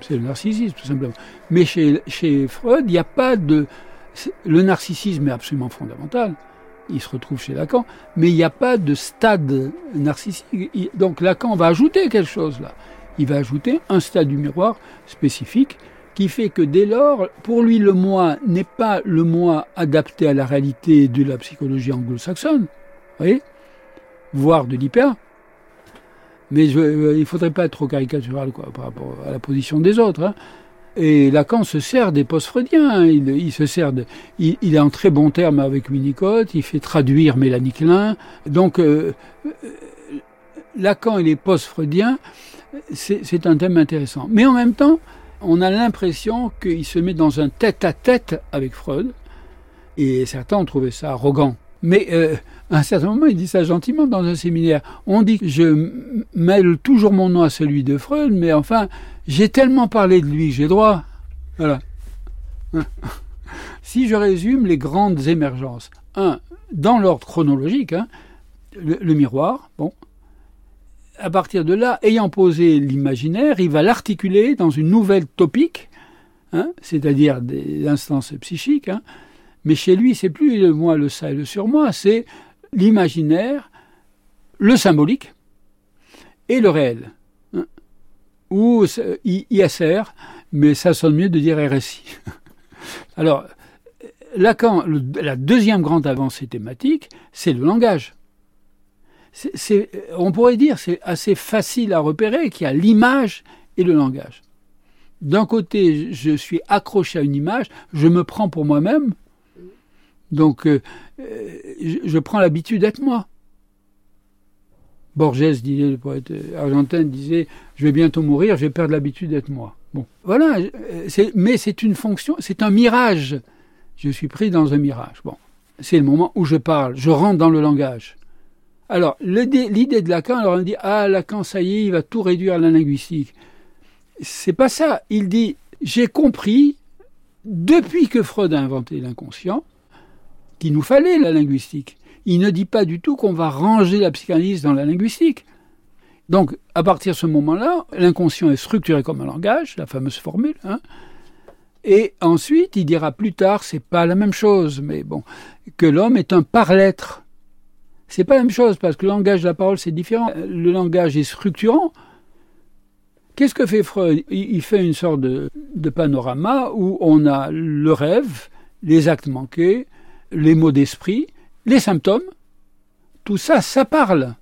c'est le narcissisme, tout simplement. Mais chez, chez Freud, il n'y a pas de... Le narcissisme est absolument fondamental. Il se retrouve chez Lacan, mais il n'y a pas de stade narcissique. Donc Lacan va ajouter quelque chose là. Il va ajouter un stade du miroir spécifique qui fait que dès lors, pour lui, le moi n'est pas le moi adapté à la réalité de la psychologie anglo-saxonne, voyez, voire de l'hyper. Mais euh, il ne faudrait pas être trop caricatural par rapport à la position des autres. hein. Et Lacan se sert des post-freudiens. hein. Il, se sert de, il, est en très bon terme avec Winnicott. Il fait traduire Mélanie Klein. Donc, euh, euh, Lacan et les post-freudiens, c'est un thème intéressant. Mais en même temps, on a l'impression qu'il se met dans un tête-à-tête avec Freud. Et certains ont trouvé ça arrogant. Mais euh, à un certain moment, il dit ça gentiment dans un séminaire. On dit que je mêle toujours mon nom à celui de Freud, mais enfin, j'ai tellement parlé de lui j'ai droit. Voilà. Si je résume les grandes émergences, un, dans l'ordre chronologique, hein, le, le miroir, bon. À partir de là, ayant posé l'imaginaire, il va l'articuler dans une nouvelle topique, hein, c'est-à-dire des instances psychiques. hein. Mais chez lui, c'est plus le moi, le ça et le surmoi, c'est l'imaginaire, le symbolique et le réel. Ou I- ISR, mais ça sonne mieux de dire RSI. Alors, Lacan, la deuxième grande avancée thématique, c'est le langage. On pourrait dire c'est assez facile à repérer qu'il y a l'image et le langage. D'un côté, je suis accroché à une image, je me prends pour moi-même, donc euh, euh, je prends l'habitude d'être moi. Borges disait, le poète argentin disait, je vais bientôt mourir, je vais perdre l'habitude d'être moi. Bon, voilà, euh, mais c'est une fonction, c'est un mirage. Je suis pris dans un mirage. Bon, c'est le moment où je parle, je rentre dans le langage. Alors, l'idée de Lacan, alors on dit, ah, Lacan, ça y est, il va tout réduire à la linguistique. C'est pas ça. Il dit, j'ai compris, depuis que Freud a inventé l'inconscient, qu'il nous fallait la linguistique. Il ne dit pas du tout qu'on va ranger la psychanalyse dans la linguistique. Donc, à partir de ce moment-là, l'inconscient est structuré comme un langage, la fameuse formule, hein, et ensuite, il dira plus tard, c'est pas la même chose, mais bon, que l'homme est un par-l'être. C'est pas la même chose, parce que le langage de la parole, c'est différent. Le langage est structurant. Qu'est-ce que fait Freud? Il il fait une sorte de, de panorama où on a le rêve, les actes manqués, les mots d'esprit, les symptômes. Tout ça, ça parle.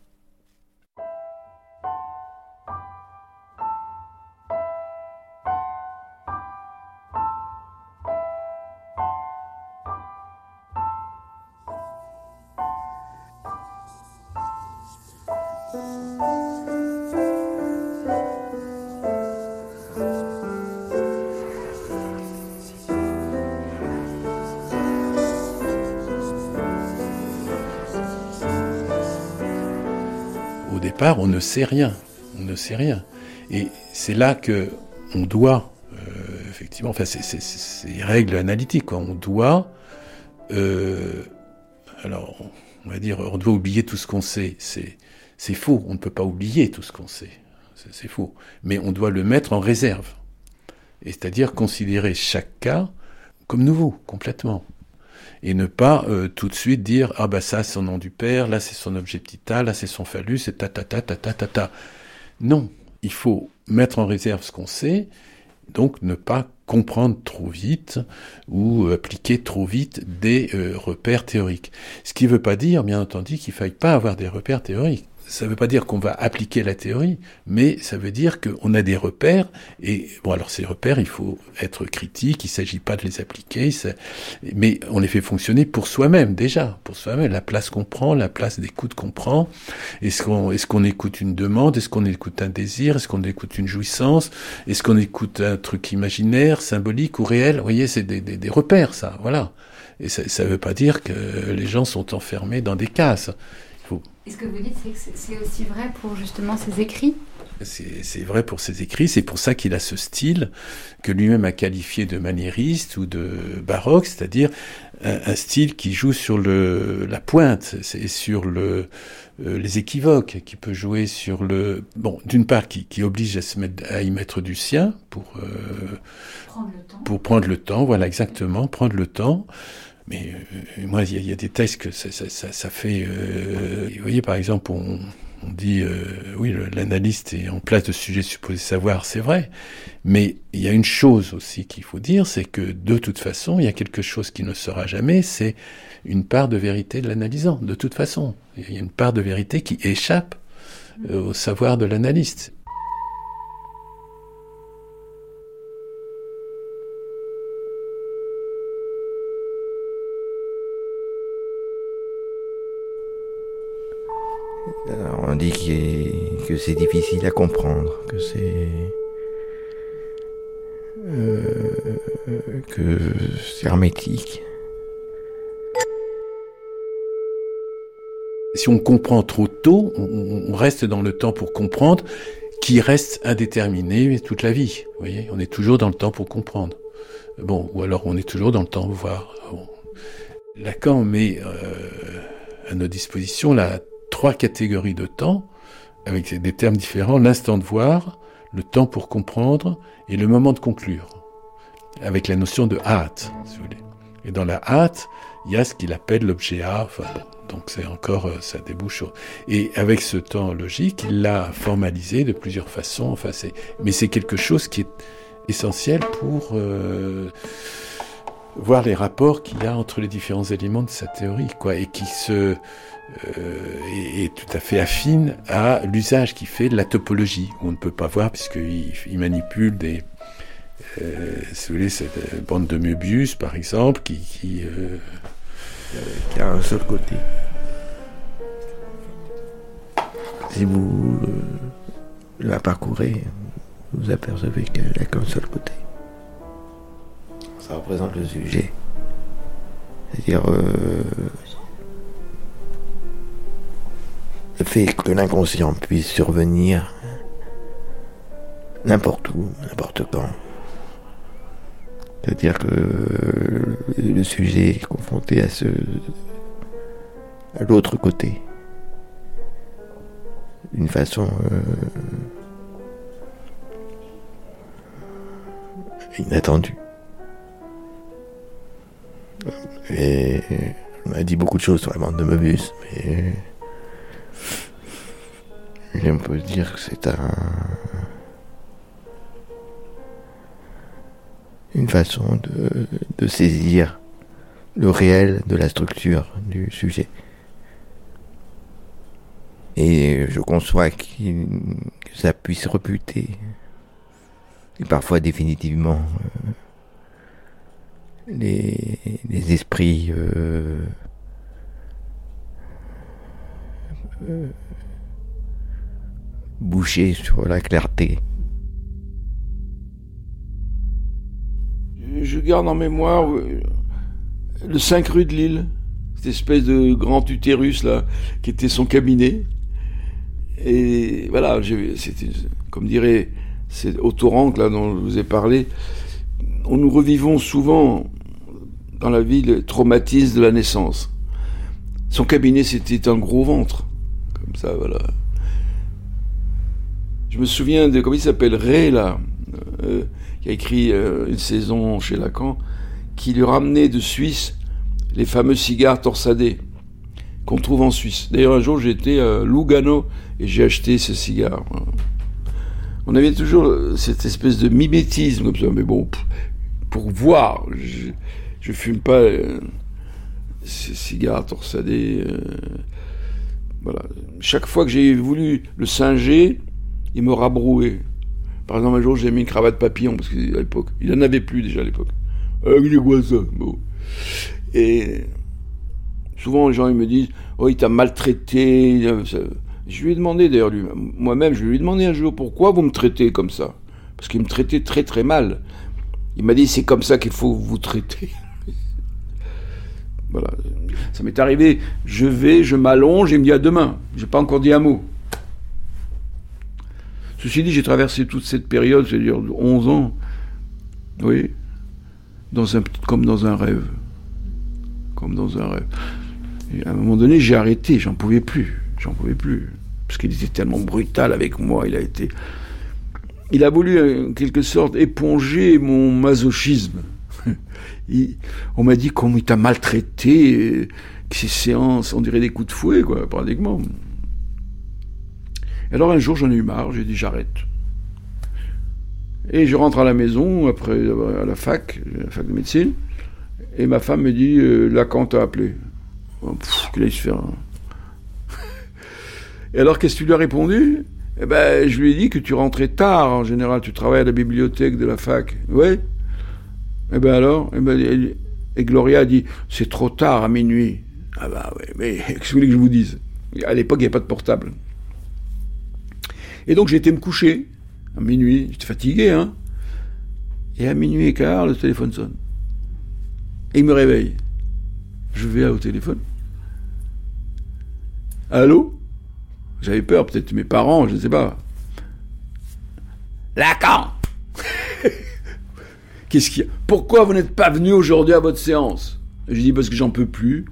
On ne sait rien. On ne sait rien. Et c'est là que on doit, euh, effectivement, enfin, c'est- c'est c'est les règles analytiques. quoi. On doit, euh, alors, on va dire, on doit oublier tout ce qu'on sait. C'est faux. On ne peut pas oublier tout ce qu'on sait. C'est faux. Mais on doit le mettre en réserve. Et c'est-à-dire considérer chaque cas comme nouveau, complètement et ne pas euh, tout de suite dire ah bah ça c'est son nom du père, là c'est son objet petit a, là c'est son phallus, c'est ta ta ta ta ta ta ta. Non, il faut mettre en réserve ce qu'on sait, donc ne pas comprendre trop vite ou appliquer trop vite des euh, repères théoriques. Ce qui ne veut pas dire, bien entendu, qu'il ne faille pas avoir des repères théoriques. Ça ne veut pas dire qu'on va appliquer la théorie, mais ça veut dire qu'on a des repères. Et bon, alors ces repères, il faut être critique. Il ne s'agit pas de les appliquer, mais on les fait fonctionner pour soi-même déjà, pour soi-même. La place qu'on prend, la place d'écoute qu'on prend. Est-ce qu'on est-ce qu'on écoute une demande Est-ce qu'on écoute un désir Est-ce qu'on écoute une jouissance Est-ce qu'on écoute un truc imaginaire, symbolique ou réel? Vous voyez, c'est des, des, repères, ça. Voilà. Et ça ne veut pas dire que les gens sont enfermés dans des cases. Et ce que vous dites, c'est que c'est aussi vrai pour justement ses écrits c'est vrai pour ses écrits, c'est pour ça qu'il a ce style que lui-même a qualifié de maniériste ou de baroque, c'est-à-dire un, style qui joue sur le, la pointe, c'est sur le, euh, les équivoques, qui peut jouer sur le bon, d'une part qui, qui, oblige à se mettre à y mettre du sien pour euh, prendre le temps. pour prendre le temps, voilà exactement, prendre le temps. Mais euh, moi, il y, y, a des textes que ça, ça, ça, ça fait. Euh, vous voyez, par exemple, on, on dit euh, oui, l'analyste est en place de sujet supposé savoir, c'est vrai. Mais il y a une chose aussi qu'il faut dire, c'est que de toute façon, il y a quelque chose qui ne sera jamais, c'est une part de vérité de l'analysant. De toute façon, il y a une part de vérité qui échappe euh, au savoir de l'analyste. on dit que c'est difficile à comprendre, que c'est euh, que c'est hermétique. Si on comprend trop tôt, on, reste dans le temps pour comprendre, qui reste indéterminé toute la vie. Vous voyez, on est toujours dans le temps pour comprendre. Bon, ou alors on est toujours dans le temps pour voir. Bon. Lacan met euh, à nos dispositions la trois catégories de temps, avec des termes différents, l'instant de voir, le temps pour comprendre et le moment de conclure, avec la notion de hâte, si vous voulez. Et dans la hâte, il y a ce qu'il appelle l'objet A, enfin donc c'est encore, euh, ça débouche. Et avec ce temps logique, il l'a formalisé de plusieurs façons, enfin c'est, mais c'est quelque chose qui est essentiel pour euh, voir les rapports qu'il y a entre les différents éléments de sa théorie, quoi, et qui se euh, est, tout à fait affine à l'usage qu'il fait de la topologie. On ne peut pas voir puisqu'il il manipule des, euh, si vous voulez, cette bande de Möbius, par exemple, qui, qui, euh... a un seul côté. Si vous euh, la parcourez, vous apercevez qu'elle n'a qu'un seul côté. Ça représente le sujet. C'est-à-dire, fait que l'inconscient puisse survenir n'importe où, n'importe quand. C'est-à-dire que le sujet est confronté à ce à l'autre côté d'une façon euh, inattendue. Et on a dit beaucoup de choses sur la bande de Möbius, mais on peut dire que c'est un une façon de, saisir le réel de la structure du sujet. Et je conçois que ça puisse rebuter, et parfois définitivement, euh, les, les, esprits euh, bouchés sur la clarté. Je garde en mémoire euh, le 5 rue de Lille, cette espèce de grand utérus là, qui était son cabinet. Et voilà, c'était, comme dirait c'est Autoranque là dont je vous ai parlé, on nous revivons souvent dans la vie le traumatisme de la naissance. Son cabinet, c'était un gros ventre. Ça, voilà. Je me souviens de, comment il s'appelle, Ray, euh, qui a écrit euh, une saison chez Lacan, qui lui ramenait de Suisse les fameux cigares torsadés qu'on trouve en Suisse. D'ailleurs, un jour, j'étais à Lugano et j'ai acheté ces cigares. On avait toujours euh, cette espèce de mimétisme comme ça, mais bon, pour voir, je, je fume pas ces cigares torsadés. Voilà. Chaque fois que j'ai voulu le singer, il me rabroué. Par exemple, un jour, j'ai mis une cravate papillon, parce qu'à l'époque, il n'en avait plus déjà à l'époque. Ah, c'est quoi ça? Bon. Et souvent, les gens ils me disent Oh, il t'a maltraité. Je lui ai demandé d'ailleurs, moi-même, je lui ai demandé un jour pourquoi vous me traitez comme ça? Parce qu'il me traitait très très mal. Il m'a dit C'est comme ça qu'il faut vous traiter. Voilà. Ça m'est arrivé, je vais, je m'allonge, il me dit à demain. J'ai pas encore dit un mot. Ceci dit, j'ai traversé toute cette période, c'est-à-dire 11 ans, oui, comme dans un rêve. Comme dans un rêve. Et à un moment donné, j'ai arrêté, j'en pouvais plus. J'en pouvais plus. Parce qu'il était tellement brutal avec moi, il a été. Il a voulu, en quelque sorte, éponger mon masochisme. On m'a dit il t'a maltraité, euh, que ces séances, on dirait des coups de fouet, quoi, pratiquement. Alors un jour, j'en ai eu marre, j'ai dit j'arrête. Et je rentre à la maison, après euh, à la fac, la fac de médecine, et ma femme me dit euh, Lacan t'a appelé? Oh, qu'il se faire. Et alors, qu'est-ce que tu lui as répondu? Eh ben, je lui ai dit que tu rentrais tard, en général, tu travailles à la bibliothèque de la fac. Ouais Eh ben alors Eh ben, Et Gloria a dit C'est trop tard, à minuit. Ah bah ouais, mais qu'est-ce que vous voulez que je vous dise? À l'époque, il n'y avait pas de portable. Et donc, j'ai été me coucher à minuit. J'étais fatigué, hein. Et à minuit et quart, le téléphone sonne. Et il me réveille. Je vais au téléphone. Allô? J'avais peur, peut-être mes parents, je ne sais pas. Lacan Pourquoi vous n'êtes pas venu aujourd'hui à votre séance Je dis parce que j'en peux plus.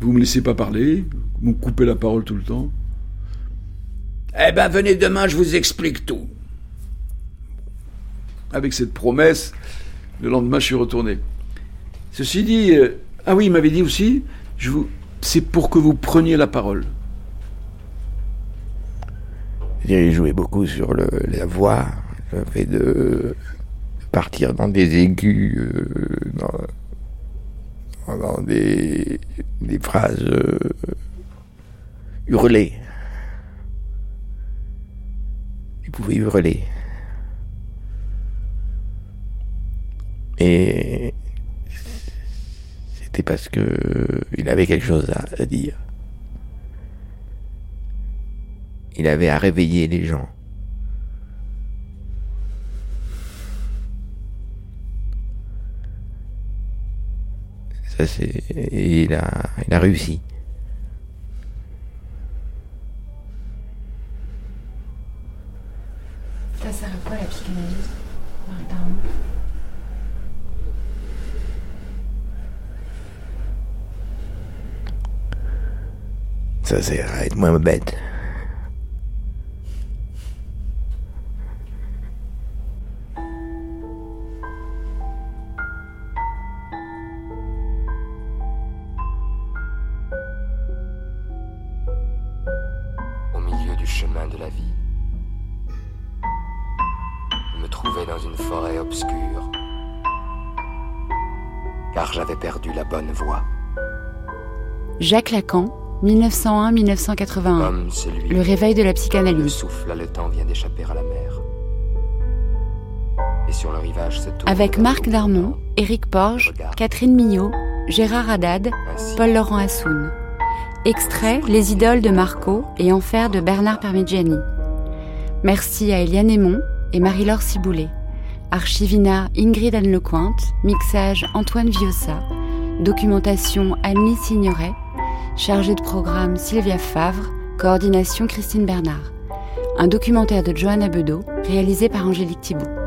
Vous me laissez pas parler. Vous me coupez la parole tout le temps. Eh ben, venez demain, je vous explique tout. Avec cette promesse, le lendemain, je suis retourné. Ceci dit, euh, ah oui, il m'avait dit aussi, je vous, c'est pour que vous preniez la parole. Il jouait beaucoup sur la voix, le fait de partir dans des aigus, euh, dans, des, phrases euh, hurlées. Il pouvait hurler. Et c'était parce que il avait quelque chose à dire. Il avait à réveiller les gens. Ça c'est, et il a, il a réussi. Ça sert à quoi la psychanalyse. Ça sert à être moins bête. De la vie, je me trouvais dans une forêt obscure, car j'avais perdu la bonne voie. Jacques Lacan, 1901-1981. Comme celui Le réveil de la Le psychanalyse. souffle, là, le temps vient d'échapper à la mer. Et sur le rivage se tourne Avec Marc. Darmon, Éric Porge, Catherine Mignot, Gérard Haddad, Paul-Laurent Assoun. Extrait Les idoles de Marco et Enfer de Bernard Parmigiani. Merci à Eliane Aymon et Marie-Laure Ciboulet. Archivina Ingrid Anne Lecointe, mixage Antoine Viossa, documentation Annie Signoret, chargée de programme Sylvia Favre, coordination Christine Bernard. Un documentaire de Johanna Bedeau, réalisé par Angélique Thibault.